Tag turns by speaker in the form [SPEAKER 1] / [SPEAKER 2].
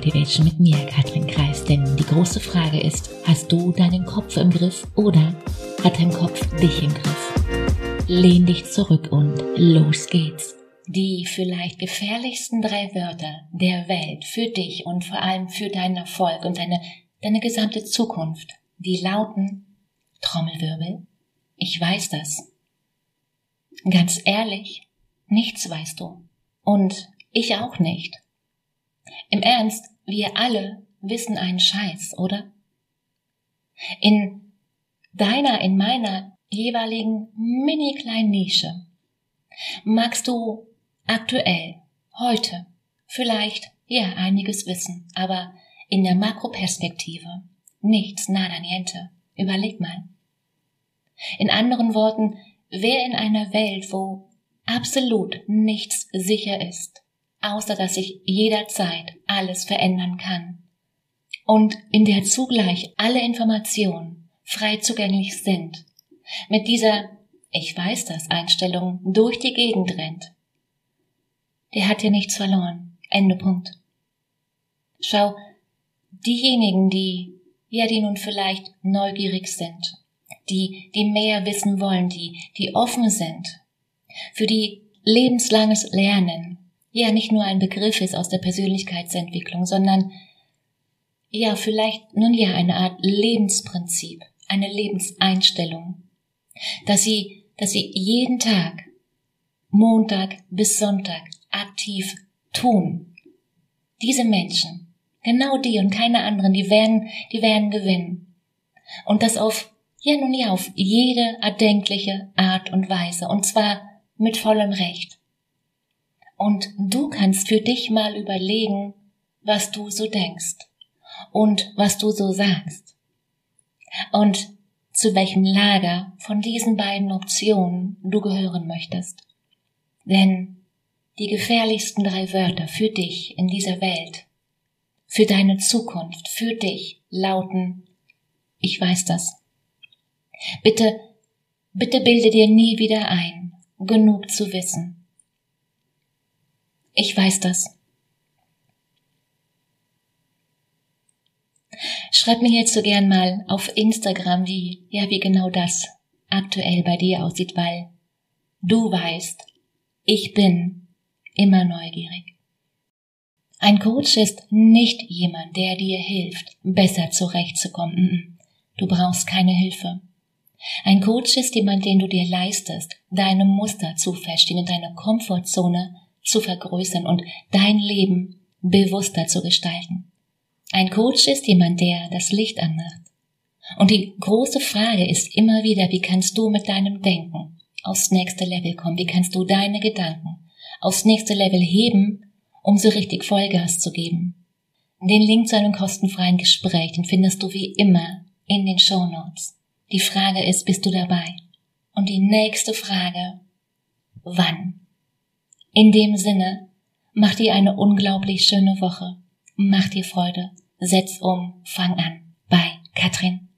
[SPEAKER 1] Motivation mit mir, Katrin Kreis. Denn die große Frage ist, hast du deinen Kopf im Griff oder hat dein Kopf dich im Griff? Lehn dich zurück und los geht's. Die vielleicht gefährlichsten drei Wörter der Welt für dich und vor allem für deinen Erfolg und deine, deine gesamte Zukunft, die lauten Trommelwirbel. Ich weiß das. Ganz ehrlich, nichts weißt du. Und ich auch nicht. Im Ernst, wir alle wissen einen Scheiß, oder? In deiner, in meiner jeweiligen mini kleinen Nische magst du aktuell, heute, vielleicht, ja, einiges wissen, aber in der Makroperspektive nichts, nada niente. Überleg mal. In anderen Worten, wer in einer Welt, wo absolut nichts sicher ist, außer dass sich jederzeit alles verändern kann. Und in der zugleich alle Informationen frei zugänglich sind, mit dieser Ich weiß das Einstellung durch die Gegend rennt, der hat hier nichts verloren. Ende Punkt. Schau, diejenigen, die, ja, die nun vielleicht neugierig sind, die, die mehr wissen wollen, die, die offen sind, für die lebenslanges Lernen ja nicht nur ein Begriff ist aus der Persönlichkeitsentwicklung, sondern ja vielleicht nun ja eine Art Lebensprinzip, eine Lebenseinstellung, dass sie, dass sie jeden Tag, Montag bis Sonntag aktiv tun. Diese Menschen, genau die und keine anderen, die werden, die werden gewinnen. Und das auf, ja nun ja, auf jede erdenkliche Art und Weise. Und zwar mit vollem Recht. Und du kannst für dich mal überlegen, was du so denkst und was du so sagst. Und zu welchem Lager von diesen beiden Optionen du gehören möchtest. Denn die gefährlichsten drei Wörter für dich in dieser Welt, für deine Zukunft, für dich lauten, ich weiß das. Bitte, bitte bilde dir nie wieder ein, genug zu wissen. Ich weiß das. Schreib mir jetzt so gern mal auf Instagram, wie, ja, wie genau das aktuell bei dir aussieht, weil du weißt, ich bin immer neugierig. Ein Coach ist nicht jemand, der dir hilft, besser zurechtzukommen. Du brauchst keine Hilfe. Ein Coach ist jemand, den du dir leistest, deine Muster zu verstehen und deine Komfortzone zu vergrößern und dein Leben bewusster zu gestalten. Ein Coach ist jemand, der das Licht anmacht. Und die große Frage ist immer wieder, wie kannst du mit deinem Denken aufs nächste Level kommen? Wie kannst du deine Gedanken aufs nächste Level heben, um so richtig Vollgas zu geben? Den Link zu einem kostenfreien Gespräch, den findest du wie immer in den Show Notes. Die Frage ist, bist du dabei? Und die nächste Frage, wann? In dem Sinne, mach dir eine unglaublich schöne Woche. Mach dir Freude. Setz um. Fang an. Bei Katrin.